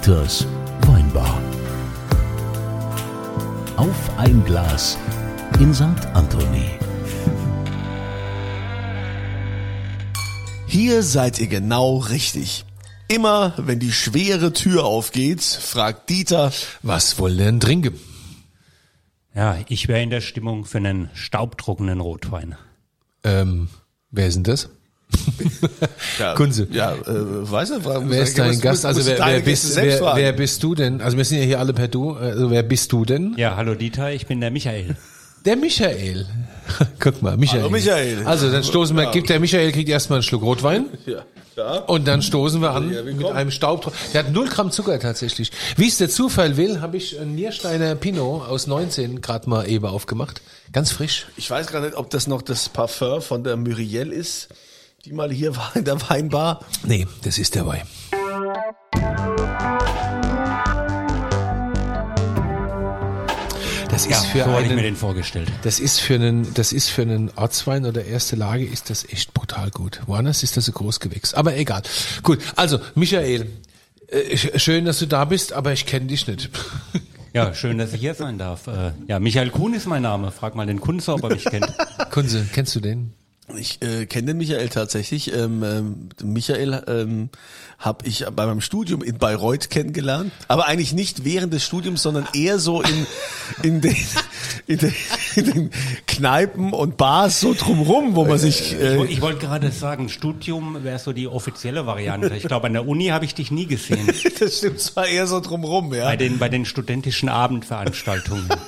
Dieters Weinbar. Auf ein Glas in St. Anthony. Hier seid ihr genau richtig. Immer wenn die schwere Tür aufgeht, fragt Dieter, Was wollen denn trinken? Ja, ich wäre in der Stimmung für einen staubtrockenen Rotwein. Ähm, wer ist denn das? Ja, Kunze. Ja, äh, weiß nicht, fragen, Wer ist dein Gast? Also wer, wer, bist, wer, wer bist du denn? Also wir sind ja hier alle per Du. Also wer bist du denn? Ja, hallo Dieter, ich bin der Michael. Der Michael. Guck mal, Michael. Hallo, Michael. Also dann stoßen wir, gibt der Michael kriegt erstmal einen Schluck Rotwein. Ja. Ja. Und dann stoßen wir an Ja, mit einem Staubtro Der hat null Gramm Zucker tatsächlich. Wie es der Zufall will, habe ich einen Niersteiner Pinot aus 19 gerade mal eben aufgemacht. Ganz frisch. Ich weiß gar nicht, ob das noch das Parfum von der Muriel ist, die mal hier war in der Weinbar. Nee, das ist der Wein. Das Ja, ist für so hatte ich mir einen, den vorgestellt. das ist für einen, das ist für einen Ortswein oder erste Lage ist das echt brutal gut. Woanders ist das ein Großgewächs. Aber egal. Gut. Also, Michael, äh, sch- schön, dass du da bist, aber ich kenne dich nicht. Ja, schön, dass ich hier sein darf. Äh, ja, Michael Kuhn ist mein Name. Frag mal den Kunze, ob er mich kennt. Kunze, kennst du den? Ich äh, kenne den Michael tatsächlich. Ähm, ähm, Michael ähm, habe ich bei meinem Studium in Bayreuth kennengelernt, aber eigentlich nicht während des Studiums, sondern eher so in in den in den, in den Kneipen und Bars so drumrum, wo man sich Ich, äh, woll- ich wollte gerade sagen, Studium wäre so die offizielle Variante. Ich glaube, an der Uni habe ich dich nie gesehen. das stimmt zwar eher so drumrum, ja. Bei den, bei den studentischen Abendveranstaltungen.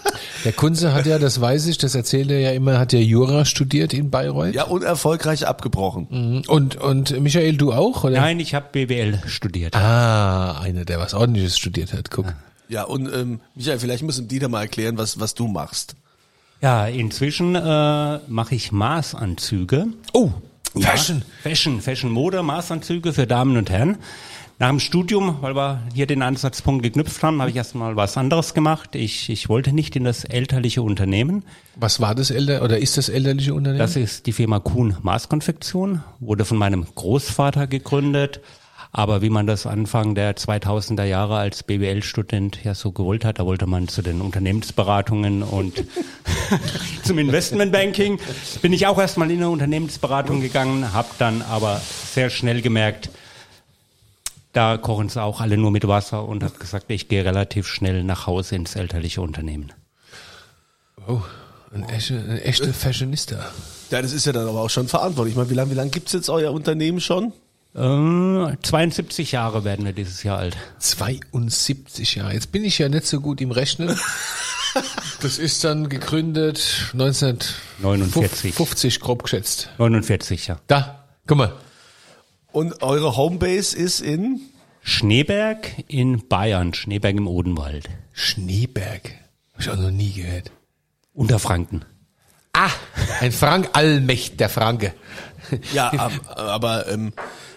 Der Kunze hat ja, das weiß ich, das erzählt er ja immer, hat ja Jura studiert in Bayreuth. Ja, und erfolgreich abgebrochen. Und, und Michael, du auch, oder? Nein, ich habe BWL studiert. Ah, einer, der was ordentliches studiert hat, guck. Ja, und ähm, Michael, vielleicht müssen Dieter mal erklären, was was du machst. Ja, inzwischen äh, mache ich Maßanzüge. Oh, Ja, Fashion. Fashion, Fashion Mode, Maßanzüge für Damen und Herren. Nach dem Studium, weil wir hier den Ansatzpunkt geknüpft haben, habe ich erstmal was anderes gemacht. Ich, ich wollte nicht in das elterliche Unternehmen. Was war das älter, oder ist das elterliche Unternehmen? Das ist die Firma Kuhn Maßkonfektion, wurde von meinem Großvater gegründet. Aber wie man das Anfang der 2000er Jahre als BWL-Student ja so gewollt hat, da wollte man zu den Unternehmensberatungen und zum Investmentbanking. Bin ich auch erstmal in eine Unternehmensberatung gegangen, habe dann aber sehr schnell gemerkt, da kochen sie auch alle nur mit Wasser und habe gesagt, ich gehe relativ schnell nach Hause ins elterliche Unternehmen. oh, ein, echte, ein echter Fashionista. Ja, das ist ja dann aber auch schon verantwortlich. Ich meine, wie lange wie lang gibt's jetzt euer Unternehmen schon? Äh, 72 Jahre werden wir dieses Jahr alt. 72 Jahre. Jetzt bin ich ja nicht so gut im Rechnen. Das ist dann gegründet 1949 50 grob geschätzt. 49, ja. Da, guck mal. Und eure Homebase ist in? Schneeberg in Bayern, Schneeberg im Odenwald. Schneeberg. Hab ich auch noch nie gehört. Unterfranken. Ah, ein Frank, Allmächt, der Franke. Ja, ab- aber ähm,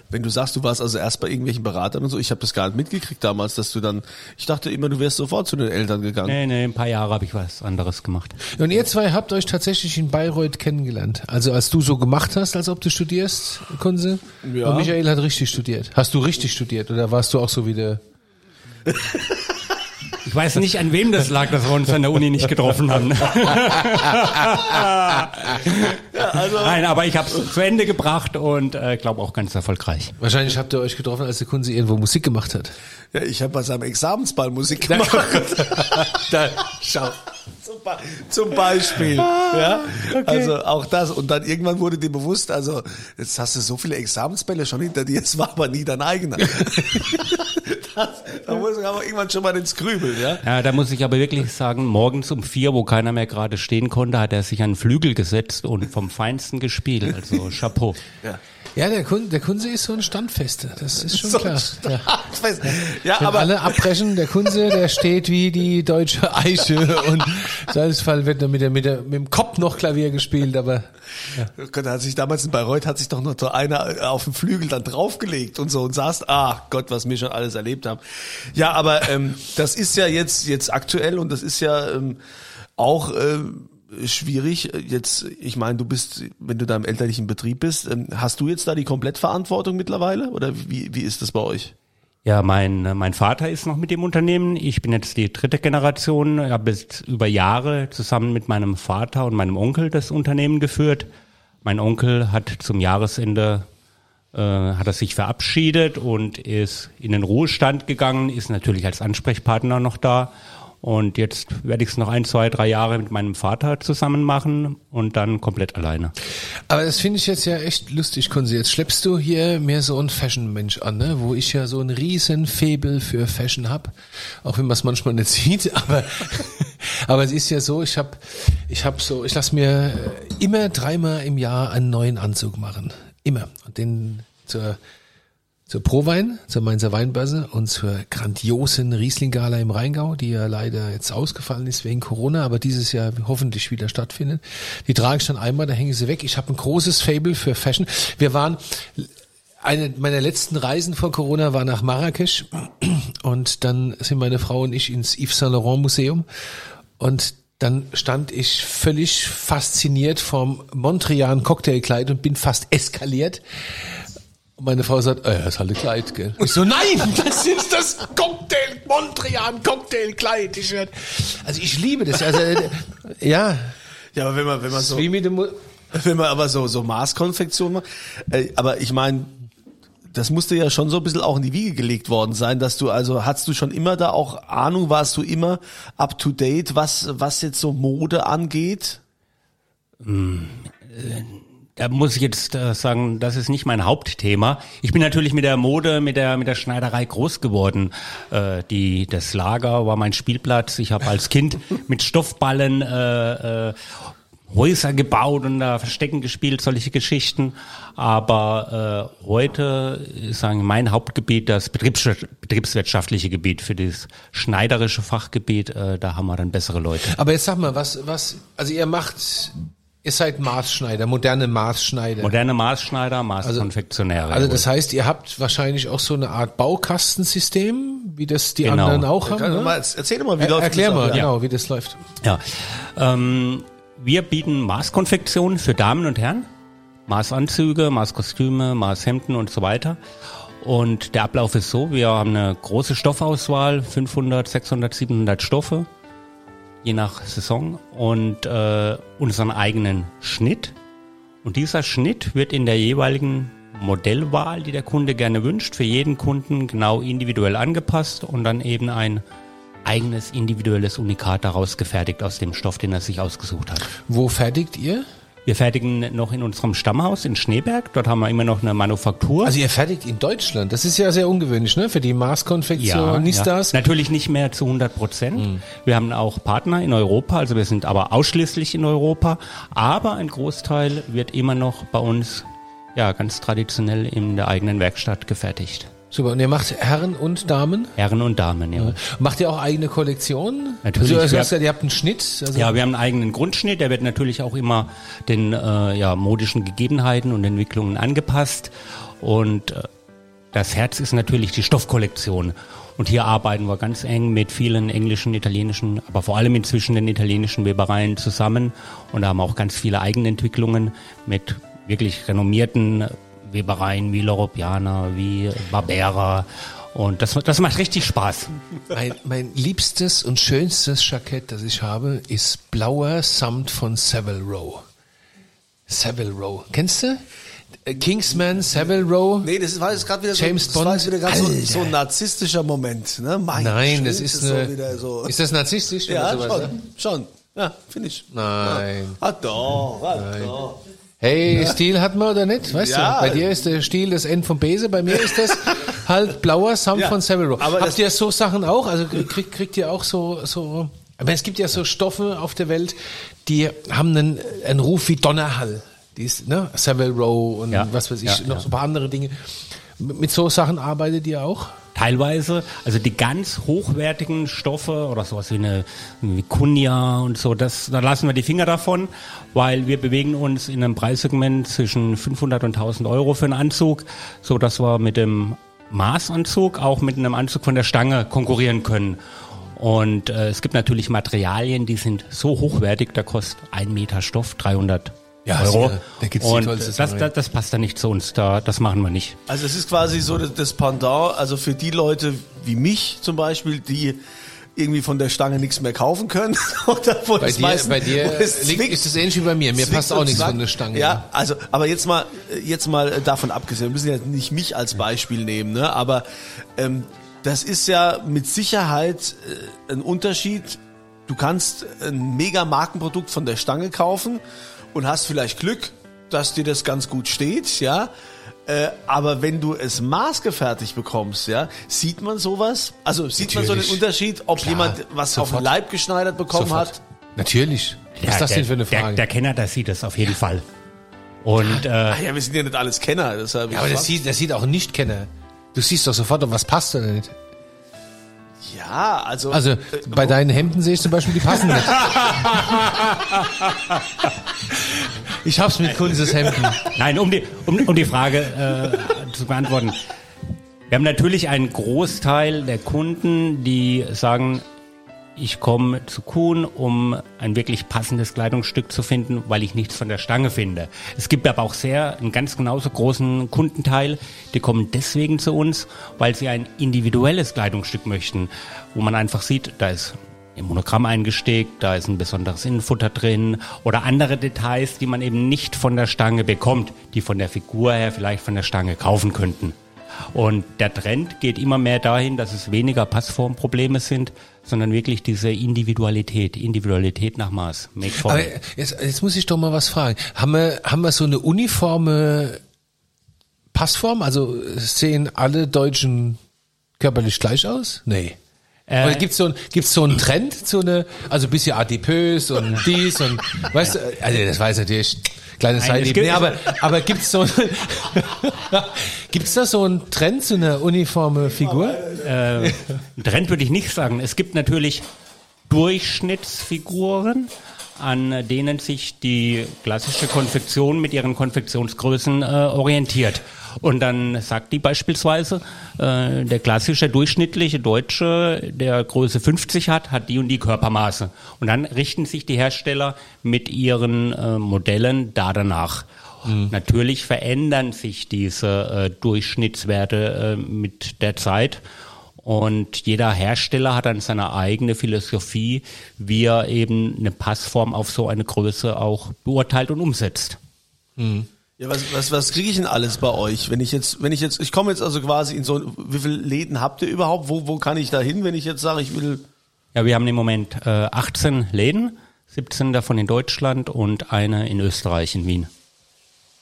wenn du sagst, du warst also erst bei irgendwelchen Beratern und so, ich habe das gar nicht mitgekriegt damals, dass du dann, ich dachte immer, du wärst sofort zu den Eltern gegangen. Nee, nee, ein paar Jahre habe ich was anderes gemacht. Und ihr zwei habt euch tatsächlich in Bayreuth kennengelernt. Also als du so gemacht hast, als ob du studierst, Kunze. Ja. Und Michael hat richtig studiert. Hast du richtig studiert oder warst du auch so wie der? Ich weiß nicht, an wem das lag, dass wir uns an der Uni nicht getroffen haben. Nein, aber ich habe es zu Ende gebracht und äh, glaube auch ganz erfolgreich. Wahrscheinlich habt ihr euch getroffen, als der Kunze irgendwo Musik gemacht hat. Ja, ich habe bei seinem Examensball Musik gemacht. da, schau. zum, Be zum Beispiel. ja, also auch das. Und dann irgendwann wurde dir bewusst, also jetzt hast du so viele Examensbälle schon hinter dir, es war aber nie dein eigener. das, da muss man aber irgendwann schon mal ins Grübeln, ja. Ja, da muss ich aber wirklich sagen, morgens um vier, wo keiner mehr gerade stehen konnte, hat er sich an den Flügel gesetzt und vom Feinsten gespielt. Also Chapeau. Ja. Ja, der Kunze, der Kunze ist so ein Standfester. Das ist schon So klar. Ja. Ja, Wenn aber alle abbrechen, der Kunze, der steht wie die deutsche Eiche und Salzfall wird dann mit, der, mit, der, mit dem Kopf noch Klavier gespielt, aber Gott, da hat sich damals in Bayreuth hat sich doch noch so einer auf dem Flügel dann draufgelegt und so und saß, ah Gott, was wir schon alles erlebt haben. Ja, aber ähm, das ist ja jetzt jetzt aktuell und das ist ja ähm, auch ähm, schwierig. Jetzt, ich meine, du bist, wenn du da im elterlichen Betrieb bist, ähm, hast du jetzt da die Komplettverantwortung mittlerweile oder wie wie ist das bei euch? Ja, mein, mein Vater ist noch mit dem Unternehmen. Ich bin jetzt die dritte Generation. Ich habe jetzt über Jahre zusammen mit meinem Vater und meinem Onkel das Unternehmen geführt. Mein Onkel hat zum Jahresende äh, hat er sich verabschiedet und ist in den Ruhestand gegangen, ist natürlich als Ansprechpartner noch da und jetzt werde ich es noch ein, zwei, drei Jahre mit meinem Vater zusammen machen und dann komplett alleine. Aber das finde ich jetzt ja echt lustig, Kunze. Jetzt schleppst du hier mehr so ein Fashion-Mensch an, ne? wo ich ja so ein riesen Faible für Fashion hab, auch wenn man es manchmal nicht sieht. Aber, aber es ist ja so, ich habe ich hab so, ich lasse mir immer dreimal im Jahr einen neuen Anzug machen. Immer. Und den zur zur Prowein, zur Mainzer Weinbörse und zur grandiosen Riesling-Gala im Rheingau, die ja leider jetzt ausgefallen ist wegen Corona, aber dieses Jahr hoffentlich wieder stattfindet. Die trage ich dann einmal, da hängen sie weg. Ich habe ein großes Fable für Fashion. Wir waren eine meiner letzten Reisen vor Corona war nach Marrakesch und dann sind meine Frau und ich ins Yves Saint Laurent Museum und dann stand ich völlig fasziniert vom Montreal Cocktailkleid und bin fast eskaliert und meine Frau sagt, äh, das ist halt ein Kleid, gell? Ich so, nein, das ist das Cocktail, Montreal Cocktailkleid. Ich, also ich liebe das. Also, äh, ja. Ja, aber wenn man, wenn man so, wenn man aber so, so Maßkonfektion macht, äh, aber ich meine, das musste ja schon so ein bisschen auch in die Wiege gelegt worden sein, dass du also, hast du schon immer da auch Ahnung, warst du immer up to date, was, was jetzt so Mode angeht? Mm, äh, da muss ich jetzt äh, sagen, das ist nicht mein Hauptthema. Ich bin natürlich mit der Mode, mit der mit der Schneiderei groß geworden. Äh, die das Lager war mein Spielplatz. Ich habe als Kind mit Stoffballen äh, äh, Häuser gebaut und da Verstecken gespielt, solche Geschichten. Aber äh, heute ist sagen mein Hauptgebiet das Betriebs betriebswirtschaftliche Gebiet für das schneiderische Fachgebiet. Äh, da haben wir dann bessere Leute. Aber jetzt sag mal, was was also ihr macht Ihr seid Maßschneider, moderne Maßschneider. Moderne Maßschneider, Maßkonfektionäre. Also das heißt, ihr habt wahrscheinlich auch so eine Art Baukastensystem, wie das die genau. anderen auch haben. Ne? Mal, erzähl mal, wie er, läuft Erklär das mal, ab? genau, wie das läuft. Ja, ähm, wir bieten Maßkonfektion für Damen und Herren, Maßanzüge, Maßkostüme, Maßhemden und so weiter. Und der Ablauf ist so, wir haben eine große Stoffauswahl, 500, 600, 700 Stoffe je nach Saison und äh, unseren eigenen Schnitt. Und dieser Schnitt wird in der jeweiligen Modellwahl, die der Kunde gerne wünscht, für jeden Kunden genau individuell angepasst und dann eben ein eigenes individuelles Unikat daraus gefertigt aus dem Stoff, den er sich ausgesucht hat. Wo fertigt ihr? Wir fertigen noch in unserem Stammhaus in Schneeberg. Dort haben wir immer noch eine Manufaktur. Also ihr fertigt in Deutschland. Das ist ja sehr ungewöhnlich, ne? Für die Maßkonfektionistas. Ja, Natürlich nicht mehr zu 100 Prozent. Mhm. Wir haben auch Partner in Europa. Also wir sind aber ausschließlich in Europa. Aber ein Großteil wird immer noch bei uns ja ganz traditionell in der eigenen Werkstatt gefertigt. Super. Und ihr macht Herren und Damen? Herren und Damen, ja. ja. Macht ihr auch eigene Kollektionen? Natürlich. Also, du hast ja, ihr habt einen Schnitt. Also ja, wir haben einen eigenen Grundschnitt. Der wird natürlich auch immer den äh, ja, modischen Gegebenheiten und Entwicklungen angepasst. Und äh, das Herz ist natürlich die Stoffkollektion. Und hier arbeiten wir ganz eng mit vielen englischen, italienischen, aber vor allem inzwischen den italienischen Webereien zusammen und da haben auch ganz viele Eigenentwicklungen mit wirklich renommierten Webereien wie Loropiana, wie Barbera. Und das, das macht richtig Spaß. Mein, mein liebstes und schönstes Jackett, das ich habe, ist blauer Samt von Savile Row. Savile Row. Kennst du? Kingsman, Savile Row. Nee, das war jetzt gerade wieder, James so, Bond. Das war wieder so, so ein narzisstischer Moment. Ne? Mein Nein, das ist, so eine, wieder so. ist das narzisstisch? Ja, oder sowas, schon, schon. Ja, finde ich. Nein. Ah, doch, ah, doch. Hey, ja. Stil hat man oder nicht? Weißt Ja. du? Bei dir ist der Stil das N vom Bese, bei mir ist das halt blauer Samt Ja, von Savile Row. aber Habt ihr so Sachen auch? Also kriegt, kriegt ihr auch so, so, aber es gibt ja so Stoffe auf der Welt, die haben einen, einen Ruf wie Donnerhall. Die ist, ne? Savile Row und was weiß ich, noch so ein paar andere Dinge. Mit mit so Sachen arbeitet ihr auch? Teilweise, also die ganz hochwertigen Stoffe oder sowas wie eine wie Kunja und so, das, da lassen wir die Finger davon, weil wir bewegen uns in einem Preissegment zwischen 500 und 1000 Euro für einen Anzug, so dass wir mit dem Maßanzug auch mit einem Anzug von der Stange konkurrieren können. Und äh, es gibt natürlich Materialien, die sind so hochwertig, da kostet ein Meter Stoff 300 Ja, Euro. sicher. Da gibt's Und das, das, das passt dann nicht zu uns, da, das machen wir nicht. Also es ist quasi so das- das Pendant, also für die Leute wie mich zum Beispiel, die irgendwie von der Stange nichts mehr kaufen können. Oder wo Bei das dir, meisten- bei dir wo es liegt, zwickt- ist es ähnlich wie bei mir. Mir passt auch nichts von der Stange. Ja, also, aber jetzt mal, jetzt mal äh, davon abgesehen, wir müssen ja nicht mich als Beispiel nehmen, ne? aber ähm, das ist ja mit Sicherheit äh, ein Unterschied. Du kannst ein mega Markenprodukt von der Stange kaufen und hast vielleicht Glück, dass dir das ganz gut steht, ja. Äh, aber wenn du es maßgefertigt bekommst, ja, sieht man sowas? Also sieht man so den Natürlich. Unterschied, ob Klar, jemand was auf sofort. den Leib geschneidert bekommen Sofort. hat? Natürlich. Was ist das der, denn für eine Der, Frage? der Kenner, der sieht das auf jeden Fall. Und äh, Ach ja, wir sind ja nicht alles Kenner, deshalb. ja, aber das sieht, das sieht auch ein Nicht-Kenner. Du siehst doch sofort, ob was passt oder nicht. Ja, also. Also äh, bei deinen Hemden sehe ich zum Beispiel, die passen nicht. Ich hab's mit Kunzes Hemden. Nein, um die, um, um die Frage äh, zu beantworten. Wir haben natürlich einen Großteil der Kunden, die sagen, ich komme zu Kuhn, um ein wirklich passendes Kleidungsstück zu finden, weil ich nichts von der Stange finde. Es gibt aber auch sehr, einen ganz genauso großen Kundenteil, die kommen deswegen zu uns, weil sie ein individuelles Kleidungsstück möchten, wo man einfach sieht, da ist im Monogramm eingesteckt, da ist ein besonderes Innenfutter drin oder andere Details, die man eben nicht von der Stange bekommt, die von der Figur her vielleicht von der Stange kaufen könnten. Und der Trend geht immer mehr dahin, dass es weniger Passformprobleme sind, sondern wirklich diese Individualität, Individualität nach Maß. Aber jetzt, jetzt muss ich doch mal was fragen. Haben wir, haben wir so eine uniforme Passform? Also sehen alle Deutschen körperlich gleich aus? Nee. Äh, Oder gibt's so, ein, gibt's so einen Trend, so eine, also ein bisschen adipös und dies und, weißt du, also das weiß natürlich, kleine Seite. Nee, aber, aber gibt's so, gibt's da so einen Trend zu einer uniforme Figur? Äh, Trend würde ich nicht sagen. Es gibt natürlich Durchschnittsfiguren, an denen sich die klassische Konfektion mit ihren Konfektionsgrößen äh, orientiert. Und dann sagt die beispielsweise, äh, der klassische durchschnittliche Deutsche, der Größe 50 hat, hat die und die Körpermaße. Und dann richten sich die Hersteller mit ihren äh, Modellen da danach. Natürlich verändern sich diese äh, Durchschnittswerte äh, mit der Zeit. Und jeder Hersteller hat dann seine eigene Philosophie, wie er eben eine Passform auf so eine Größe auch beurteilt und umsetzt. Ja, was, was, was kriege ich denn alles bei euch? Wenn ich jetzt, wenn ich jetzt, ich komme jetzt also quasi in so, wie viele Läden habt ihr überhaupt? Wo, wo kann ich da hin, wenn ich jetzt sage, ich will, Ja, wir haben im Moment äh, 18 Läden, 17 davon in Deutschland und eine in Österreich, in Wien.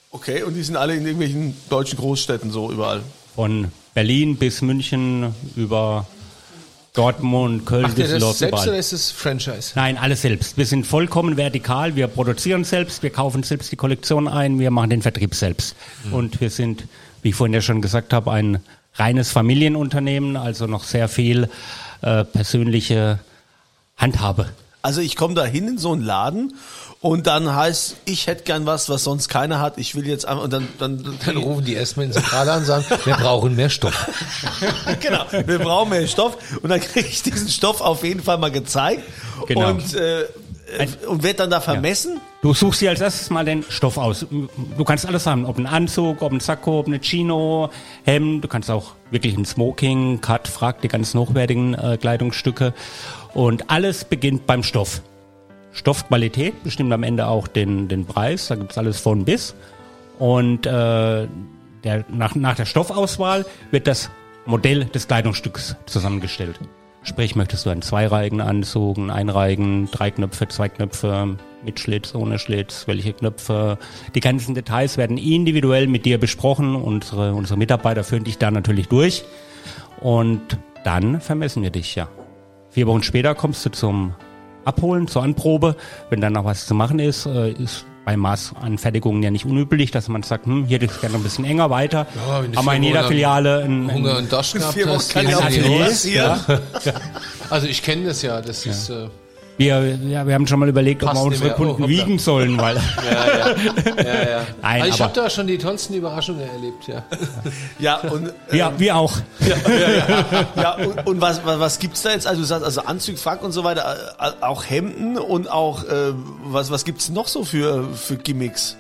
okay, und die sind alle in irgendwelchen deutschen Großstädten so überall. Von Berlin bis München über Dortmund, Köln, Macht ihr das Düsseldorf, selbst überall. oder ist es Franchise? Nein, alles selbst. Wir sind vollkommen vertikal. Wir produzieren selbst, wir kaufen selbst die Kollektion ein, wir machen den Vertrieb selbst. Und wir sind, wie ich vorhin ja schon gesagt habe, ein reines Familienunternehmen, also noch sehr viel äh, persönliche Handhabe. Also ich komme da hin in so einen Laden und dann heißt, ich hätte gern was, was sonst keiner hat. Ich will jetzt einfach und dann dann, Dann rufen die erstmal in Zentrale an und sagen, wir brauchen mehr Stoff. genau, wir brauchen mehr Stoff und dann kriege ich diesen Stoff auf jeden Fall mal gezeigt Genau. und äh, und wird dann da vermessen. Du suchst dir als erstes mal den Stoff aus. Du kannst alles haben, ob ein Anzug, ob ein Sakko, ob eine Chino, Hemd. Du kannst auch wirklich ein Smoking, Cut, Frack, die ganzen hochwertigen äh, Kleidungsstücke. Und alles beginnt beim Stoff. Stoffqualität bestimmt am Ende auch den, den Preis. Da gibt's alles von bis. Und äh, der, nach, nach der Stoffauswahl wird das Modell des Kleidungsstücks zusammengestellt. Sprich, möchtest du einen zweireihigen Anzug, einen einreihigen, drei Knöpfe, zwei Knöpfe, mit Schlitz, ohne Schlitz, welche Knöpfe. Die ganzen Details werden individuell mit dir besprochen. Unsere, unsere Mitarbeiter führen dich da natürlich durch. Und dann vermessen wir dich, ja. Vier Wochen später kommst du zum Abholen, zur Anprobe. Wenn dann noch was zu machen ist, äh, ist bei Maßanfertigungen ja nicht unüblich, dass man sagt, hm, hier hätte ich gerne ein bisschen enger weiter. Ja, wenn wir in jeder Filiale ein, ein Hunger und Durst gehabt hast. kann ja in auch Hose. passieren. Also ich kenne das ja, das ist, äh, Wir, ja, wir haben schon mal überlegt, ob Passt wir nicht unsere mehr. Oh, Kunden hoppla. wiegen sollen, weil Ja, ja. ja, ja. Nein, also ich habe da schon die tollsten Überraschungen erlebt, ja. Ja, und, äh, wir, wir auch. ja, und, und was, was, was gibt's da jetzt? Also du sagst also Anzug, Frack und so weiter, äh, auch Hemden und auch, äh, was, was gibt's noch so für, für Gimmicks?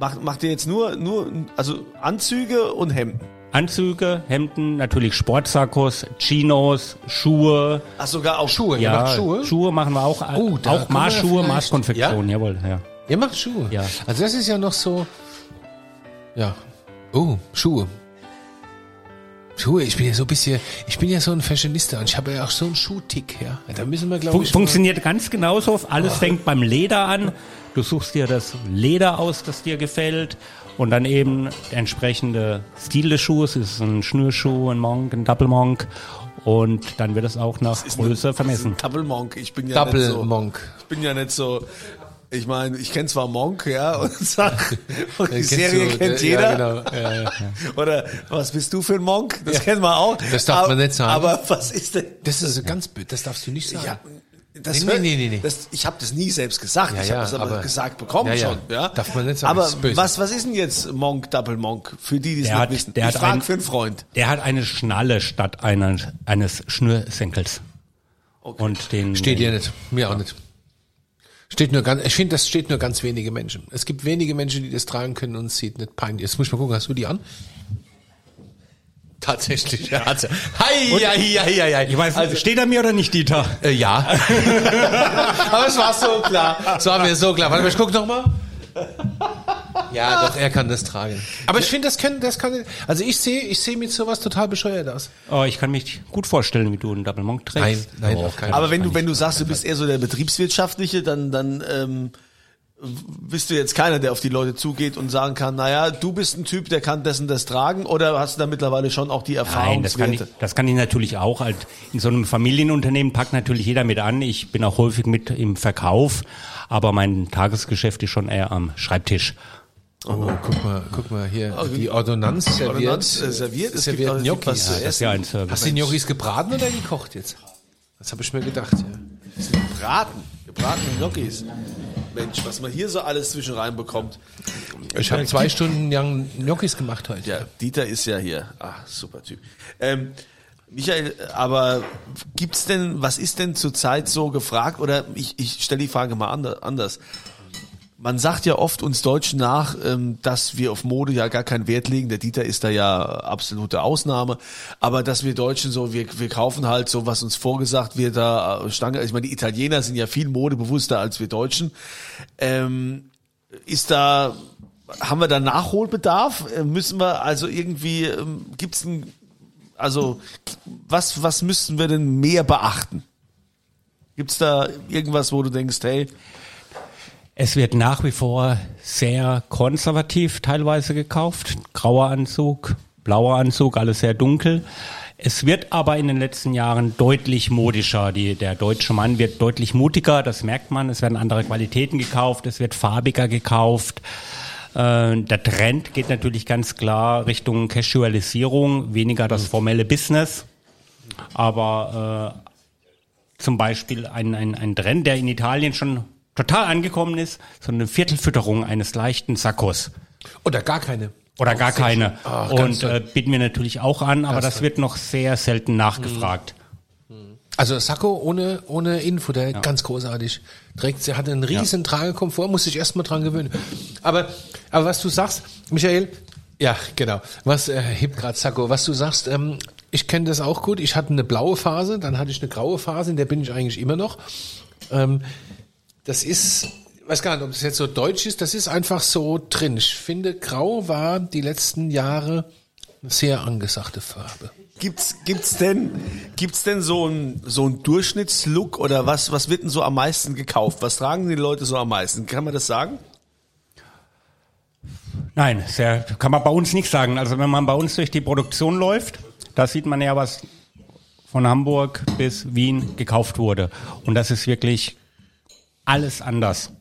Macht, macht ihr jetzt nur, nur, also Anzüge und Hemden? Anzüge, Hemden, natürlich Sportsakkos, Chinos, Schuhe. Ach, sogar auch Schuhe, ihr Ja, macht Schuhe? Schuhe machen wir auch. Oh, da auch Maßschuhe, vielleicht- Maßkonfektion, jawohl, ja. Ihr macht Schuhe? Ja. Also das ist ja noch so, ja. Oh, Schuhe. Schuhe, ich bin ja so ein bisschen, ich bin ja so ein Fashionista und ich habe ja auch so einen Schuhtick, ja. Da müssen wir, glaube Fun ich, funktioniert ganz genauso. Alles fängt beim Leder an. Du suchst dir das Leder aus, das dir gefällt. Und dann eben der entsprechende Stil des Schuhs. Ist es ein Schnürschuh, ein Monk, ein Double Monk. Und dann wird es auch nach Größe vermessen. Double Monk. Ich bin ja Double nicht so, Monk. Ich bin ja nicht so. Ich meine, ich kenne zwar Monk, ja, und sag, und die Serie du, kennt jeder. Ja, genau. Ja, ja. Oder was bist du für ein Monk? Das kennen wir auch. Das darf man aber, nicht sagen. Aber was ist denn? Das ist ganz böse, das darfst du nicht sagen. Ja, das Nee, hört- nee, nee, nee. Das, ich habe das nie selbst gesagt. Ja, ich ja, habe das aber, aber- gesagt bekommen Ja, ja. schon. Ja? Darf man nicht sagen, Aber das ist böse. was, was ist denn jetzt Monk, Double Monk? Für die, die es nicht hat- wissen. der ich frage ein- für einen Freund. Der hat eine Schnalle statt einer, eines Schnürsenkels. Und den, Steht dir nicht, mir auch nicht. Steht nur ganz, ich finde, das steht nur ganz wenige Menschen. Es gibt wenige Menschen, die das tragen können und es sieht nicht peinlich. Jetzt muss ich mal gucken, hast du die an? Tatsächlich, ja. Hat's ja. Hi, ja, ja, ja, ja. Ich weiß, steht er mir oder nicht, Dieter? Äh, ja. Aber es war so klar. Es war mir so klar. Warte mal, ich guck noch mal. Ja, doch, er kann das tragen. Aber ich finde, das können, das kann, also ich sehe, ich sehe mit sowas total bescheuert aus. Oh, ich kann mich gut vorstellen, wie du einen Double Monk trägst. nein, Oh, auf keinen Aber wenn du, wenn du sagst, du bist eher so der Betriebswirtschaftliche, dann, dann ähm, bist du jetzt keiner, der auf die Leute zugeht und sagen kann, naja, du bist ein Typ, der kann dessen das tragen, oder hast du da mittlerweile schon auch die Nein, das kann, ich, das kann ich natürlich auch. Halt in so einem Familienunternehmen packt natürlich jeder mit an. Ich bin auch häufig mit im Verkauf, aber mein Tagesgeschäft ist schon eher am Schreibtisch. Oh, guck mal, guck mal hier. Die Ordonnanz serviert, Ordonnanz, äh, serviert, es serviert gibt Gnocchi. was zu Ja, essen. Das ist ja ein Service. Hast du die Gnocchis gebraten oder gekocht jetzt? Das habe ich mir gedacht, ja. Gebraten, gebratene Gnocchis. Mensch, was man hier so alles zwischen rein bekommt. Ich habe zwei Stunden lang Gnocchis gemacht heute. Ja, Dieter ist ja hier. Ah, super Typ. Ähm, Michael, aber gibt's denn, was ist denn zurzeit so gefragt? Oder ich, ich stelle die Frage mal ander- anders. Man sagt ja oft uns Deutschen nach, ähm, dass wir auf Mode ja gar keinen Wert legen. Der Dieter ist da ja absolute Ausnahme. Aber dass wir Deutschen so, wir, wir kaufen halt so, was uns vorgesagt wird, da äh, Stange. Ich meine, die Italiener sind ja viel modebewusster als wir Deutschen. Ähm, ist da, haben wir da Nachholbedarf? Äh, Müssen wir also irgendwie, ähm, gibt's ein, also was, was müssten wir denn mehr beachten? Gibt's da irgendwas, wo du denkst, hey, Es wird nach wie vor sehr konservativ teilweise gekauft. Grauer Anzug, blauer Anzug, alles sehr dunkel. Es wird aber in den letzten Jahren deutlich modischer. Die, der deutsche Mann wird deutlich mutiger, das merkt man. Es werden andere Qualitäten gekauft, es wird farbiger gekauft. Äh, der Trend geht natürlich ganz klar Richtung Casualisierung, weniger das formelle Business. Aber äh, zum Beispiel ein, ein, ein Trend, der in Italien schon total angekommen ist, so eine Viertelfütterung eines leichten Sakkos. Oder gar keine. Oder gar keine. Ganz Und äh, bieten wir natürlich auch an, aber das wird noch sehr selten nachgefragt. Also Sakko ohne, ohne Innenfutter, ganz großartig. Trägt, sie hat einen riesen Tragekomfort, muss sich erstmal dran gewöhnen. Aber, aber was du sagst, Michael, ja, genau, was, äh, hebt gerade Sakko, was du sagst, ähm, ich kenne das auch gut. Ich hatte eine blaue Phase, dann hatte ich eine graue Phase, in der bin ich eigentlich immer noch. Ähm, das ist, weiß gar nicht, ob das jetzt so deutsch ist, das ist einfach so drin. Ich finde, grau war die letzten Jahre eine sehr angesagte Farbe. Gibt's, gibt's denn, gibt's denn so ein, so ein Durchschnittslook oder was, was wird denn so am meisten gekauft? Was tragen die Leute so am meisten? Kann man das sagen? Nein, sehr, kann man bei uns nicht sagen. Also wenn man bei uns durch die Produktion läuft, da sieht man ja, was von Hamburg bis Wien gekauft wurde. Und das ist wirklich alles anders.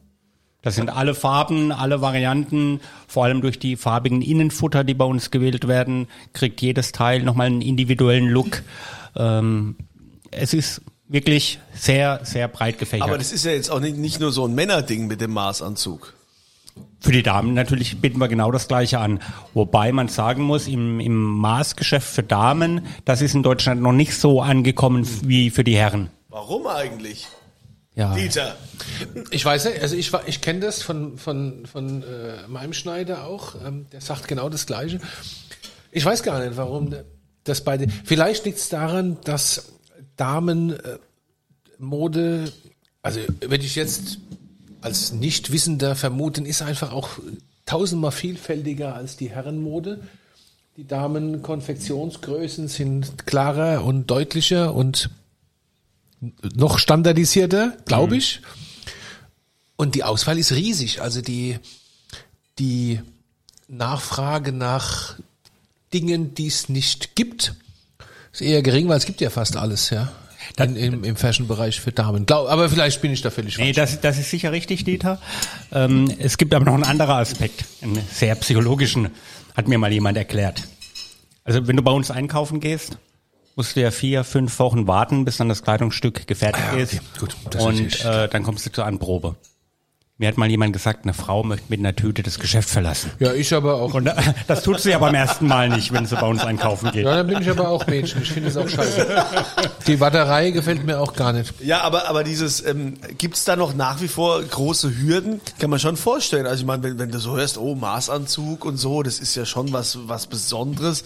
Das sind alle Farben, alle Varianten, vor allem durch die farbigen Innenfutter, die bei uns gewählt werden, kriegt jedes Teil nochmal einen individuellen Look. Ähm, es ist wirklich sehr, sehr breit gefächert. Aber das ist ja jetzt auch nicht, nicht nur so ein Männerding mit dem Maßanzug. Für die Damen natürlich bieten wir genau das Gleiche an. Wobei man sagen muss, im, im Maßgeschäft für Damen, das ist in Deutschland noch nicht so angekommen wie für die Herren. Warum eigentlich? Ja. Dieter. Ich weiß nicht, also ich, war- ich kenne das von, von, von äh, meinem Schneider auch, ähm, der sagt genau das Gleiche. Ich weiß gar nicht, warum das bei den, vielleicht liegt es daran, dass Damen äh, also wenn ich jetzt als Nichtwissender vermuten, ist einfach auch tausendmal vielfältiger als die Herrenmode. Die Damen-Konfektionsgrößen sind klarer und deutlicher und noch standardisierter, glaube ich. Und die Auswahl ist riesig. Also die, die Nachfrage nach Dingen, die es nicht gibt, ist eher gering, weil es gibt ja fast alles, ja. Dann im, im Fashion-Bereich für Damen. Glaub, aber vielleicht bin ich da völlig Nee, falsch. das, das ist sicher richtig, Dieter. Ähm, es gibt aber noch einen anderen Aspekt, einen sehr psychologischen, hat mir mal jemand erklärt. Also wenn du bei uns einkaufen gehst, musst du ja vier, fünf Wochen warten, bis dann das Kleidungsstück gefertigt Ah ja, ist. okay, gut, das ist und natürlich äh, dann kommst du zur Anprobe. Mir hat mal jemand gesagt, eine Frau möchte mit einer Tüte das Geschäft verlassen. Ja, ich aber auch. Und äh, das tut sie ja beim ersten Mal nicht, wenn sie bei uns einkaufen geht. Ja, dann bin ich aber auch Mädchen. Ich finde es auch scheiße. Die Watterei gefällt mir auch gar nicht. Ja, aber, aber dieses, ähm, gibt es da noch nach wie vor große Hürden? Kann man schon vorstellen. Also ich meine, wenn, wenn du so hörst, oh, Maßanzug und so, das ist ja schon was, was Besonderes,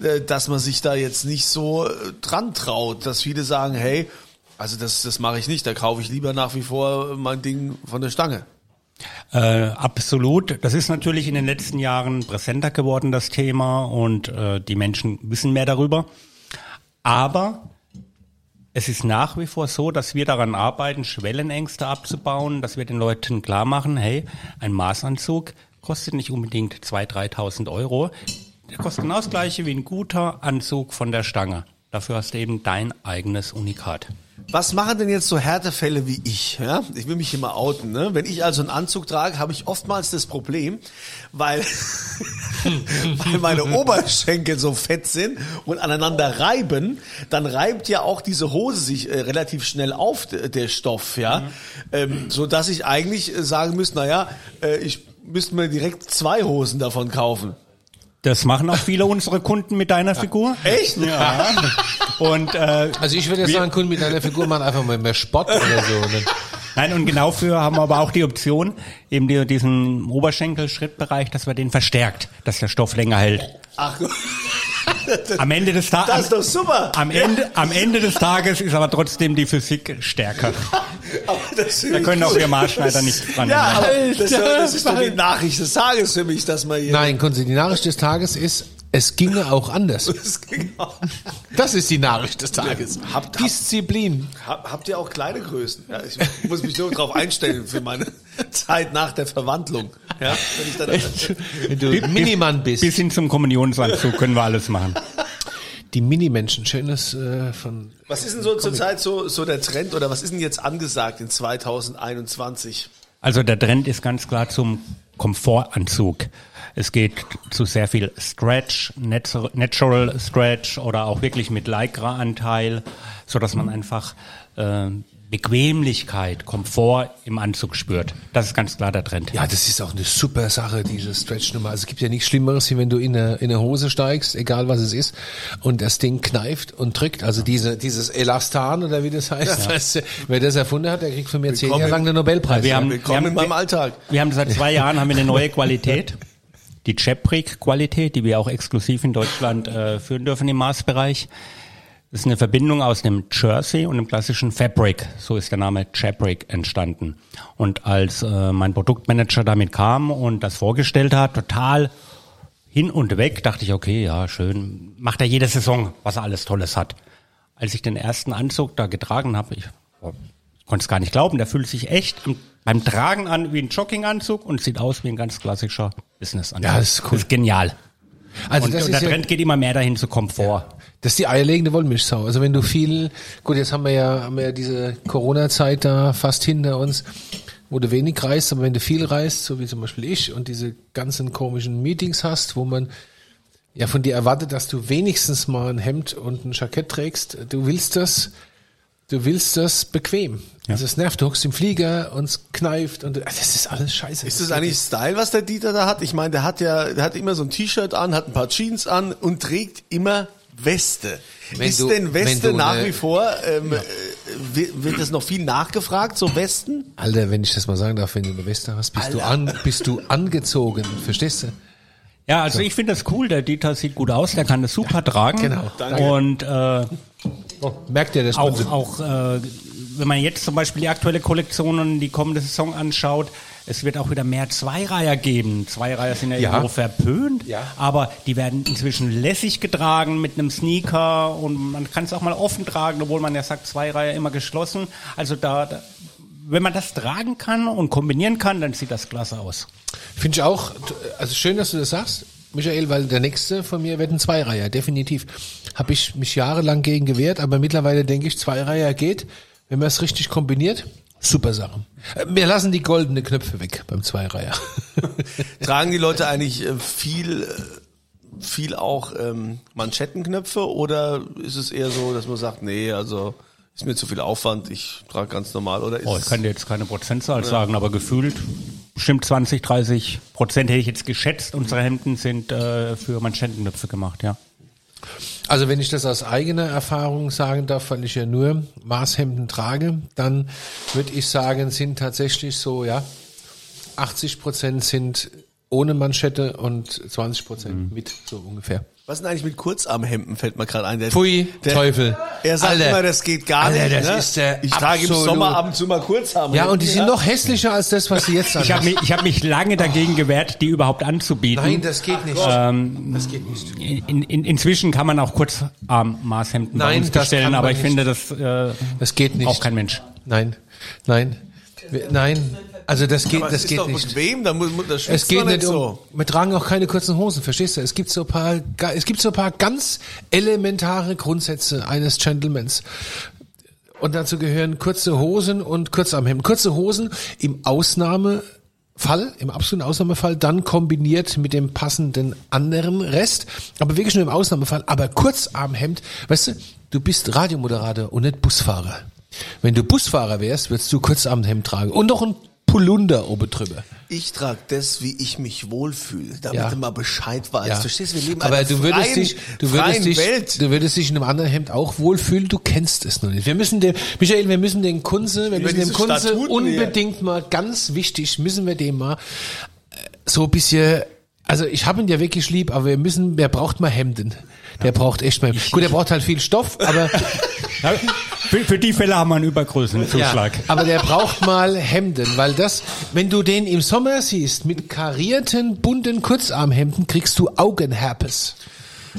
äh, dass man sich da jetzt nicht so äh, dran traut, dass viele sagen, hey, also das, das mache ich nicht, da kaufe ich lieber nach wie vor mein Ding von der Stange. Äh, absolut. Das ist natürlich in den letzten Jahren präsenter geworden, das Thema, und äh, die Menschen wissen mehr darüber. Aber es ist nach wie vor so, dass wir daran arbeiten, Schwellenängste abzubauen, dass wir den Leuten klar machen, hey, ein Maßanzug kostet nicht unbedingt 2.000, 3.000 Euro. Der kostet genau das gleiche wie ein guter Anzug von der Stange. Dafür hast du eben dein eigenes Unikat. Was machen denn jetzt so Härtefälle wie ich? Ja? Ich will mich hier mal outen. Ne? Wenn ich also einen Anzug trage, habe ich oftmals das Problem, weil, weil meine Oberschenkel so fett sind und aneinander reiben, dann reibt ja auch diese Hose sich äh, relativ schnell auf, der Stoff, ja, ähm, so dass ich eigentlich äh, sagen müsste, naja, äh, ich müsste mir direkt zwei Hosen davon kaufen. Das machen auch viele unserer Kunden mit deiner Figur. Echt? Ja. Und äh, Also ich würde jetzt sagen, Kunden mit einer Figur machen einfach mal mehr Sport oder so. Dann- Nein, und genau für haben wir aber auch die Option, eben die, diesen Oberschenkel-Schrittbereich, dass wir den verstärkt, dass der Stoff länger hält. Ach, Am Ende des Tages. das ist doch super. Am Ende, am Ende des Tages ist aber trotzdem die Physik stärker. Aber das Da können auch wir Maßschneider nichts dran Ja, aber das, das ist doch die Nachricht des Tages für mich, dass man hier. Nein, die Nachricht des Tages ist, es ginge auch anders. Das ging auch. Das ist die Nachricht des Tages. Habt- habt- Disziplin. Hab, habt ihr auch kleine Größen? Ja, ich muss mich nur darauf einstellen für meine Zeit nach der Verwandlung. Ja, wenn ich dann, Wenn du Minimann bist. Bis hin zum Kommunionsanzug können wir alles machen. Die Minimenschen, schönes äh, von. was ist denn so zurzeit so, so der Trend oder was ist denn jetzt angesagt in 2021? Also der Trend ist ganz klar zum Komfortanzug. Es geht zu sehr viel Stretch, Natu- Natural Stretch oder auch wirklich mit Lycra-Anteil, so dass man einfach äh, Bequemlichkeit, Komfort im Anzug spürt. Das ist ganz klar der Trend. Ja, das ist auch eine super Sache, diese Stretch-Nummer. Also es gibt ja nichts Schlimmeres, wie wenn du in eine, in eine Hose steigst, egal was es ist, und das Ding kneift und drückt. Also diese, dieses Elastan oder wie das heißt, weißt du, wer das erfunden hat, der kriegt von mir zehn Willkommen- Jahre lang den Nobelpreis. Wir haben- Willkommen in meinem Alltag. Wir haben seit zwei Jahren haben wir eine neue Qualität. Die Chaprik-Qualität, die wir auch exklusiv in Deutschland äh, führen dürfen im Maßbereich. Das ist eine Verbindung aus dem Jersey und dem klassischen Fabric. So ist der Name Chaprik entstanden. Und als äh, mein Produktmanager damit kam und das vorgestellt hat, total hin und weg, dachte ich, okay, ja, schön. Macht er jede Saison, was er alles Tolles hat. Als ich den ersten Anzug da getragen habe, ich, oh, ich konnte es gar nicht glauben, der fühlt sich echt beim Tragen an wie ein Jogginganzug und sieht aus wie ein ganz klassischer Businessanzug. Ja, das ist cool. Das ist genial. Also und das und ist der ja, Trend geht immer mehr dahin zu Komfort. Das ist die eierlegende Wollmilchsau. Also wenn du viel, gut, jetzt haben wir ja, haben wir ja diese Corona-Zeit da fast hinter uns, wo du wenig reist, aber wenn du viel reist, so wie zum Beispiel ich, und diese ganzen komischen Meetings hast, wo man ja von dir erwartet, dass du wenigstens mal ein Hemd und ein Jackett trägst, du willst das, du willst das bequem. Also es nervt, du hockst im Flieger und es kneift und das ist alles scheiße. Ist das eigentlich Style, was der Dieter da hat? Ich meine, der hat ja, der hat immer so ein T-Shirt an, hat ein paar Jeans an und trägt immer Weste. Wenn ist du- denn Weste nach eine- wie vor, ähm, äh, wird, das noch viel nachgefragt, so Westen? Alter, wenn ich das mal sagen darf, wenn du eine Weste hast, bist du an, bist du angezogen, verstehst du? Ja, also ich finde das cool. Der Dieter sieht gut aus, der kann das super tragen. Genau, danke. Und äh, Merkt ihr das? auch, auch äh, wenn man jetzt zum Beispiel die aktuelle Kollektion und die kommende Saison anschaut, es wird auch wieder mehr Zweireiher geben. Zweireiher sind ja, Ja. irgendwo verpönt, Ja. aber die werden inzwischen lässig getragen mit einem Sneaker und man kann es auch mal offen tragen, obwohl man ja sagt, Zweireiher immer geschlossen. Also da, da wenn man das tragen kann und kombinieren kann, dann sieht das klasse aus. Finde ich auch, also schön, dass du das sagst, Michael, weil der nächste von mir wird ein Zweireiher, definitiv. Habe ich mich jahrelang gegen gewehrt, aber mittlerweile denke ich, Zweireiher geht, wenn man es richtig kombiniert. Super Sache. Äh, Wir lassen die goldenen Knöpfe weg beim Zweireiher. Tragen die Leute eigentlich äh, viel, äh, viel auch ähm, Manschettenknöpfe oder ist es eher so, dass man sagt, nee, also ist mir zu viel Aufwand, ich trage ganz normal oder ist Oh, ich kann dir jetzt keine Prozentzahl sagen, aber gefühlt bestimmt 20, 30 Prozent hätte ich jetzt geschätzt. Unsere Hemden sind äh, für Manschettenknöpfe gemacht, ja. Also wenn ich das aus eigener Erfahrung sagen darf, weil ich ja nur Maßhemden trage, dann würde ich sagen, sind tatsächlich so, ja, 80 Prozent sind ohne Manschette und 20 Prozent mit, so ungefähr. Was ist denn eigentlich mit Kurzarmhemden, fällt mir gerade ein. Der, Pfui, der, Teufel. Er sagt Alter. immer, das geht gar Alter, nicht. das ne? ist der ich trage im Sommer ab und zu mal Kurzarmhemden. Ja, und die sind noch hässlicher als das, was sie jetzt Ich habe mich, ich hab mich lange dagegen gewehrt, die überhaupt anzubieten. Nein, das geht nicht. ähm, das geht nicht. in, in, inzwischen kann man auch Kurzarm-Maßhemden bei uns bestellen, aber ich nicht. finde, das äh, Das geht nicht. braucht kein Mensch. Nein, nein, nein. Also das geht, das geht nicht. bequem, da muss, das Es geht nicht um, so. wir tragen auch keine kurzen Hosen, verstehst du? Es gibt so ein paar, es gibt so ein paar ganz elementare Grundsätze eines Gentlemans. Und dazu gehören kurze Hosen und Kurzarmhemden. Kurze Hosen im Ausnahmefall, im absoluten Ausnahmefall, dann kombiniert mit dem passenden anderen Rest. Aber wirklich nur im Ausnahmefall. Aber Kurzarmhemd, weißt du, du bist Radiomoderator und nicht Busfahrer. Wenn du Busfahrer wärst, würdest du Kurzarmhemd tragen. Und noch ein Polunder oben drüber. Ich trage das, wie ich mich wohlfühle, damit Ja. du mal Bescheid weißt. Ja. Verstehst wir leben in Aber du würdest freien, dich, du würdest dich, Welt. du würdest dich in einem anderen Hemd auch wohlfühlen. Du kennst es noch nicht. Wir müssen den, Michael, wir müssen den Kunze, wir müssen dem Kunze Statuten hier. unbedingt mal, ganz wichtig, müssen wir dem mal äh, so ein bisschen, also ich habe ihn ja wirklich lieb, aber wir müssen, der braucht mal Hemden. Der braucht echt mal, gut, der braucht halt viel Stoff, aber, für, für die Fälle haben wir einen Übergrößenzuschlag. ja, aber der braucht mal Hemden, weil das, wenn du den im Sommer siehst, mit karierten, bunten Kurzarmhemden, kriegst du Augenherpes.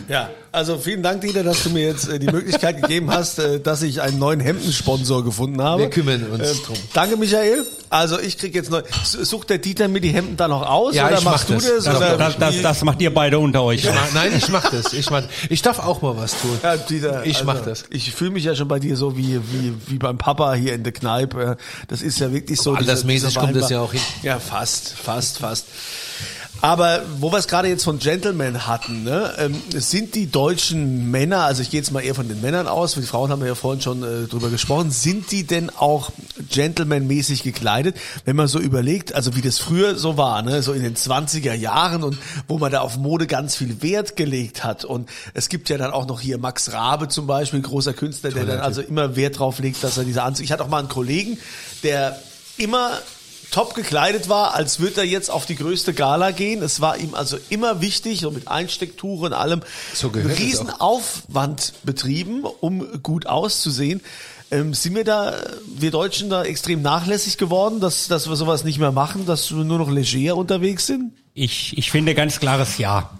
Ja, also vielen Dank, Dieter, dass du mir jetzt äh, die Möglichkeit gegeben hast, äh, dass ich einen neuen Hemdensponsor gefunden habe. Wir kümmern uns Äh, drum. Danke, Michael. Also ich krieg jetzt neu. Sucht der Dieter mir die Hemden dann noch aus Ja, oder ich mach machst du das. das? Das- oder Das, das, das macht ihr beide unter euch. Ich mach, nein, ich mach das. Ich mach, ich darf auch mal was tun. Ja, Dieter, ich also, mach das. Ich fühle mich ja schon bei dir so wie, wie, wie beim Papa hier in der Kneipe. Das ist ja wirklich so. Altersmäßig kommt das ja auch hin. Ja, fast, fast, fast. Aber wo wir es gerade jetzt von Gentlemen hatten, ne, ähm, sind die deutschen Männer, also ich gehe jetzt mal eher von den Männern aus, die Frauen haben wir ja vorhin schon äh, drüber gesprochen, sind die denn auch gentlemanmäßig gekleidet, wenn man so überlegt, also wie das früher so war, ne, so in den 20er Jahren und wo man da auf Mode ganz viel Wert gelegt hat. Und es gibt ja dann auch noch hier Max Rabe zum Beispiel, großer Künstler, der dann also immer Wert drauf legt, dass er diese Anzüge, ich hatte auch mal einen Kollegen, der immer top gekleidet war, als würde er jetzt auf die größte Gala gehen. Es war ihm also immer wichtig, so mit Einstecktuch und allem, So gehört einen es riesen auch. Aufwand betrieben, um gut auszusehen. Ähm, sind wir da, wir Deutschen da extrem nachlässig geworden, dass, dass wir sowas nicht mehr machen, dass wir nur noch leger unterwegs sind? Ich, ich finde ganz klares Ja.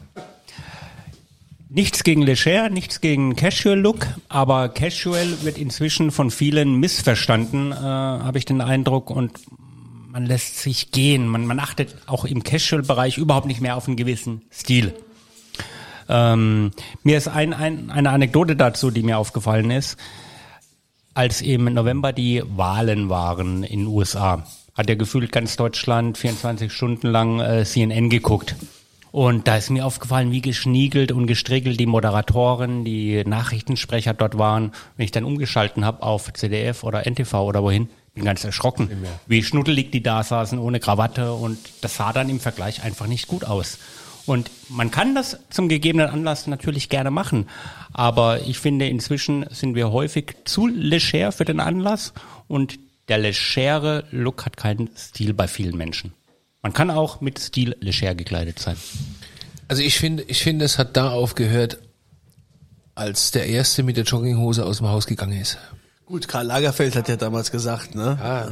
Nichts gegen Leger, nichts gegen Casual Look, aber Casual wird inzwischen von vielen missverstanden, äh, habe ich den Eindruck, und man lässt sich gehen. Man, man achtet auch im Casual-Bereich überhaupt nicht mehr auf einen gewissen Stil. Ähm, mir ist ein, ein, eine Anekdote dazu, die mir aufgefallen ist. Als im November die Wahlen waren in den USA, hat ja gefühlt ganz Deutschland 24 Stunden lang äh, CNN geguckt. Und da ist mir aufgefallen, wie geschniegelt und gestriegelt die Moderatoren, die Nachrichtensprecher dort waren. Wenn ich dann umgeschalten habe auf CDF oder NTV oder wohin, bin ganz erschrocken, wie schnuddelig die da saßen ohne Krawatte und das sah dann im Vergleich einfach nicht gut aus. Und man kann das zum gegebenen Anlass natürlich gerne machen, aber ich finde inzwischen sind wir häufig zu leger für den Anlass und der legere Look hat keinen Stil bei vielen Menschen. Man kann auch mit Stil leger gekleidet sein. Also ich finde, ich finde, es hat da aufgehört, als der Erste mit der Jogginghose aus dem Haus gegangen ist. Gut, Karl Lagerfeld hat ja damals gesagt, ne? Ja,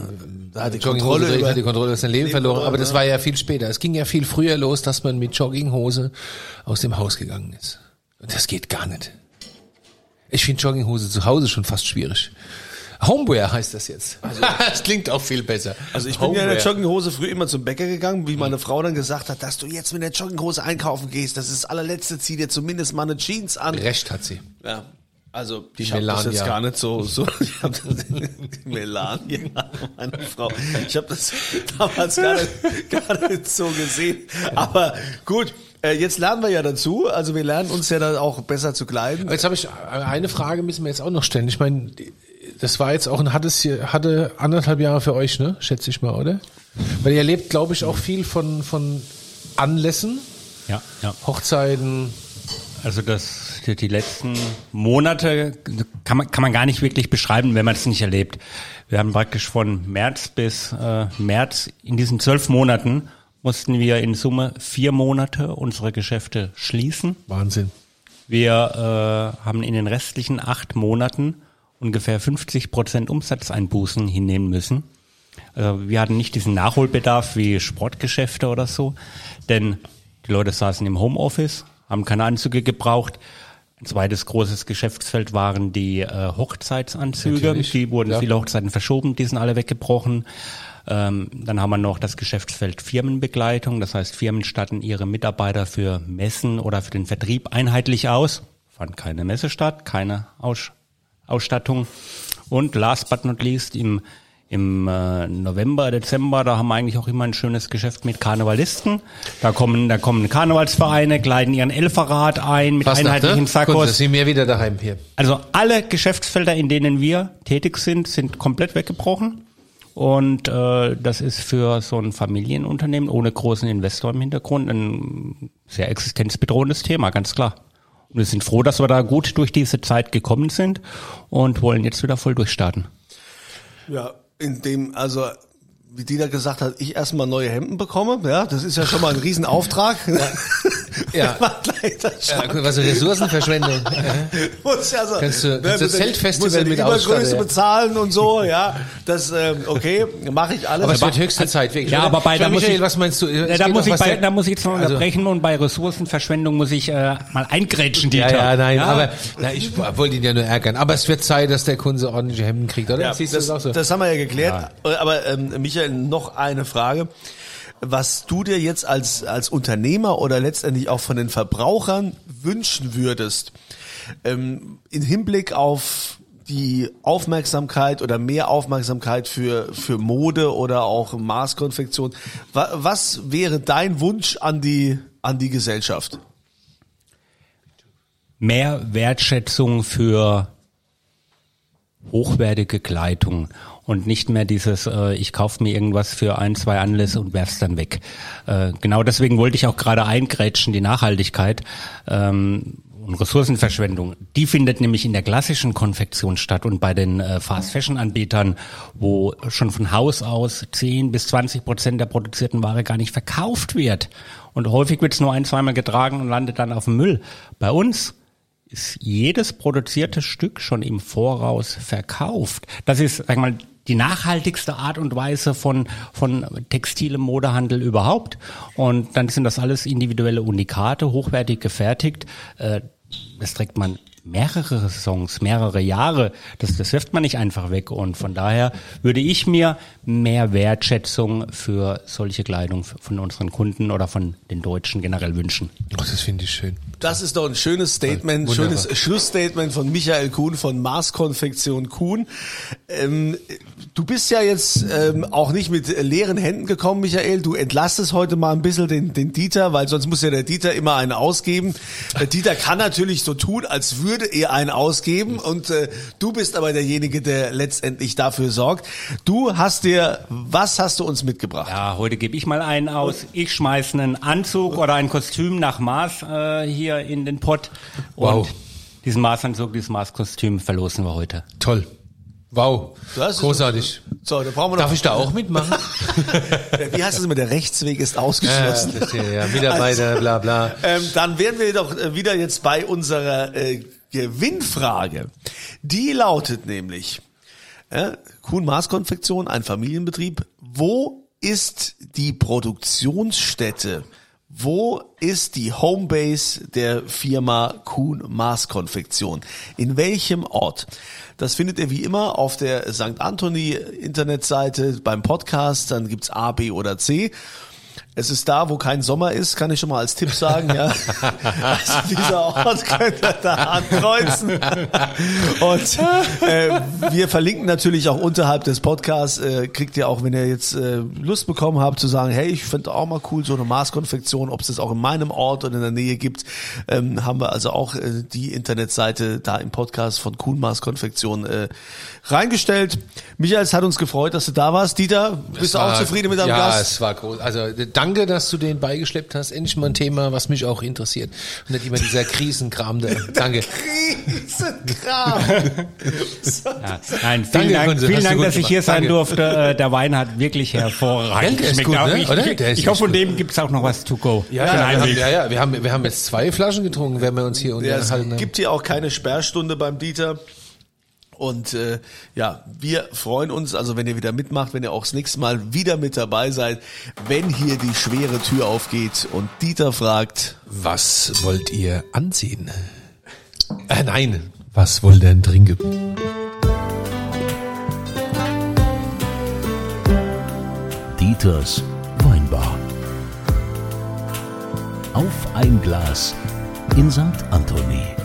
da hat die Kontrolle über hat die Kontrolle über sein Leben Leben verloren, aber das ne? war ja viel später. Es ging ja viel früher los, dass man mit Jogginghose aus dem Haus gegangen ist. Und das geht gar nicht. Ich finde Jogginghose zu Hause schon fast schwierig. Homeware heißt das jetzt. das klingt auch viel besser. Also ich bin ja in der Jogginghose früh immer zum Bäcker gegangen, wie meine Frau dann gesagt hat, dass du jetzt mit der Jogginghose einkaufen gehst, das ist das allerletzte, zieh dir zumindest mal eine Jeans an. Recht hat sie. Ja. Also Die ich habe das jetzt gar nicht so, so ich hab das, die Melania, meine Frau. Ich habe das damals gar nicht, gar nicht so gesehen. Aber gut, äh, jetzt lernen wir ja dazu. Also wir lernen uns ja dann auch besser zu kleiden. Jetzt habe ich eine Frage, müssen wir jetzt auch noch stellen. Ich meine, das war jetzt auch ein hartes, hatte anderthalb Jahre für euch, ne? Schätze ich mal, oder? Weil ihr erlebt, glaube ich, auch viel von, von Anlässen, Ja, ja. Hochzeiten. Also das, die, letzten Monate kann man, kann man gar nicht wirklich beschreiben, wenn man es nicht erlebt. Wir haben praktisch von März bis äh, März in diesen zwölf Monaten mussten wir in Summe vier Monate unsere Geschäfte schließen. Wahnsinn. Wir äh, haben in den restlichen acht Monaten ungefähr 50 Prozent Umsatzeinbußen hinnehmen müssen. Also wir hatten nicht diesen Nachholbedarf wie Sportgeschäfte oder so, denn die Leute saßen im Homeoffice, haben keine Anzüge gebraucht. Ein zweites großes Geschäftsfeld waren die äh, Hochzeitsanzüge. Natürlich, Die wurden ja. viele Hochzeiten verschoben, die sind alle weggebrochen. Ähm, dann haben wir noch das Geschäftsfeld Firmenbegleitung. Das heißt, Firmen statten ihre Mitarbeiter für Messen oder für den Vertrieb einheitlich aus. Fand keine Messe statt, keine Aus Ausstattung. Und last but not least im im äh, November, Dezember, da haben wir eigentlich auch immer ein schönes Geschäft mit Karnevalisten. Da kommen, da kommen Karnevalsvereine, kleiden ihren Elferrad ein mit einheitlichen Kunst, da Sakkos. sind wir wieder daheim hier. Also alle Geschäftsfelder, in denen wir tätig sind, sind komplett weggebrochen. Und äh, das ist für so ein Familienunternehmen ohne großen Investor im Hintergrund ein sehr existenzbedrohendes Thema, ganz klar. Und wir sind froh, dass wir da gut durch diese Zeit gekommen sind und wollen jetzt wieder voll durchstarten. Ja, in dem, also wie Dieter gesagt hat, ich erstmal neue Hemden bekomme, ja, das ist ja schon mal ein Riesenauftrag. Ja, guck, was eine Ressourcenverschwendung. muss ja so, Kannst du- ne, kannst du muss ja- Zeltfestival ja mit Übergröße ja. bezahlen und so, ja, das, ähm, okay, mache ich alles. Aber es wird höchste Zeit, wirklich. Ja, aber bei- da muss Michael, ich- was meinst du? Ja, da muss ich was bei, da muss ich jetzt noch Also- unterbrechen und bei Ressourcenverschwendung muss ich äh, mal eingrätschen, Ja, Dieter. ja, nein, aber na, ich wollte ihn ja nur ärgern. Aber es wird Zeit, dass der Kunde ordentliche Hemden kriegt, oder? Ja, das, das auch so? das haben wir ja geklärt. Aber ähm, Michael, noch eine Frage. Was du dir jetzt als, als Unternehmer oder letztendlich auch von den Verbrauchern wünschen würdest, ähm, in Hinblick auf die Aufmerksamkeit oder mehr Aufmerksamkeit für, für Mode oder auch Maßkonfektion. Wa, was wäre dein Wunsch an die, an die Gesellschaft? mehr Wertschätzung für hochwertige Kleidung und nicht mehr dieses, äh, ich kaufe mir irgendwas für ein, zwei Anlässe und werf's dann weg. Äh, genau deswegen wollte ich auch gerade eingrätschen, die Nachhaltigkeit. Ähm, und Ressourcenverschwendung, die findet nämlich in der klassischen Konfektion statt und bei den äh, Fast-Fashion-Anbietern, wo schon von Haus aus 10 bis 20 Prozent der produzierten Ware gar nicht verkauft wird. Und häufig wird es nur ein, zweimal getragen und landet dann auf dem Müll. Bei uns ist jedes produzierte Stück schon im Voraus verkauft. Das ist, sag mal, die nachhaltigste Art und Weise von, von textilem Modehandel überhaupt. Und dann sind das alles individuelle Unikate, hochwertig gefertigt. Äh, Das trägt man mehrere Saisons, mehrere Jahre. Das, das wirft man nicht einfach weg. Und von daher würde ich mir mehr Wertschätzung für solche Kleidung von unseren Kunden oder von den Deutschen generell wünschen. Ach, das finde ich schön. Das ist doch ein schönes Statement, Wunderbar. schönes Schlussstatement von Michael Kuhn von Maßkonfektion Kuhn. Ähm, Du bist ja jetzt ähm, auch nicht mit leeren Händen gekommen, Michael. Du entlastest heute mal ein bisschen den, den Dieter, weil sonst muss ja der Dieter immer einen ausgeben. Der Dieter kann natürlich so tun, als würde er einen ausgeben und äh, du bist aber derjenige, der letztendlich dafür sorgt. Du hast dir, was hast du uns mitgebracht? Ja, heute gebe ich mal einen aus. Ich schmeiß einen Anzug oder ein Kostüm nach Maß äh, hier in den Pott. Wow. Und diesen Maßanzug, dieses Maßkostüm verlosen wir heute. Toll. Wow. Das ist- Großartig. So, da brauchen wir noch. Darf ich da auch mitmachen? Wie heißt das immer? Der Rechtsweg ist ja, ausgeschlossen. das hier, ja, Mitarbeiter, bla bla. Ähm, dann wären wir doch äh, wieder jetzt bei unserer äh, Gewinnfrage. Die lautet nämlich, äh, Kuhn Maßkonfektion, ein Familienbetrieb. Wo ist die Produktionsstätte? Wo ist die Homebase der Firma Kuhn Maßkonfektion? In welchem Ort? Das findet ihr wie immer auf der St. Anthony Internetseite beim Podcast. Dann gibt's A, B oder C. Es ist da, wo kein Sommer ist, kann ich schon mal als Tipp sagen, ja. Also dieser Ort könnt ihr da ankreuzen. Und äh, wir verlinken natürlich auch unterhalb des Podcasts, äh, kriegt ihr auch, wenn ihr jetzt äh, Lust bekommen habt zu sagen, hey, ich finde auch mal cool, so eine Maßkonfektion, ob es das auch in meinem Ort oder in der Nähe gibt, ähm, haben wir also auch äh, die Internetseite da im Podcast von Kuhn Maßkonfektion äh, reingestellt. Michael, es hat uns gefreut, dass du da warst. Dieter, bist du auch war- zufrieden mit deinem ja, Gast? es war groß. Also danke, dass du den beigeschleppt hast. Endlich mal ein Thema, was mich auch interessiert. Und nicht immer dieser Krisenkram da. Danke. Riesenkram. Ja. Nein, vielen Danke, Dank, Kunze, vielen Dank dass ich hier sein Danke. durfte. Äh, Der Wein hat wirklich hervorragend ist geschmeckt. gut, Auch ne? ich, Oder? ich, Der ist ich hoffe, von dem gibt's auch noch was to go. Ja, ja, wir haben, ja, ja, wir haben, wir haben jetzt zwei Flaschen getrunken, wenn wir uns hier Ja, es unterhalten haben. gibt hier auch keine Sperrstunde beim Dieter. Und äh, ja, wir freuen uns, also wenn ihr wieder mitmacht, wenn ihr auch das nächste Mal wieder mit dabei seid, wenn hier die schwere Tür aufgeht und Dieter fragt, Was wollt ihr anziehen? Äh, nein. Was wollt ihr denn trinken? Dieters Weinbar. Auf ein Glas in St. Anthony.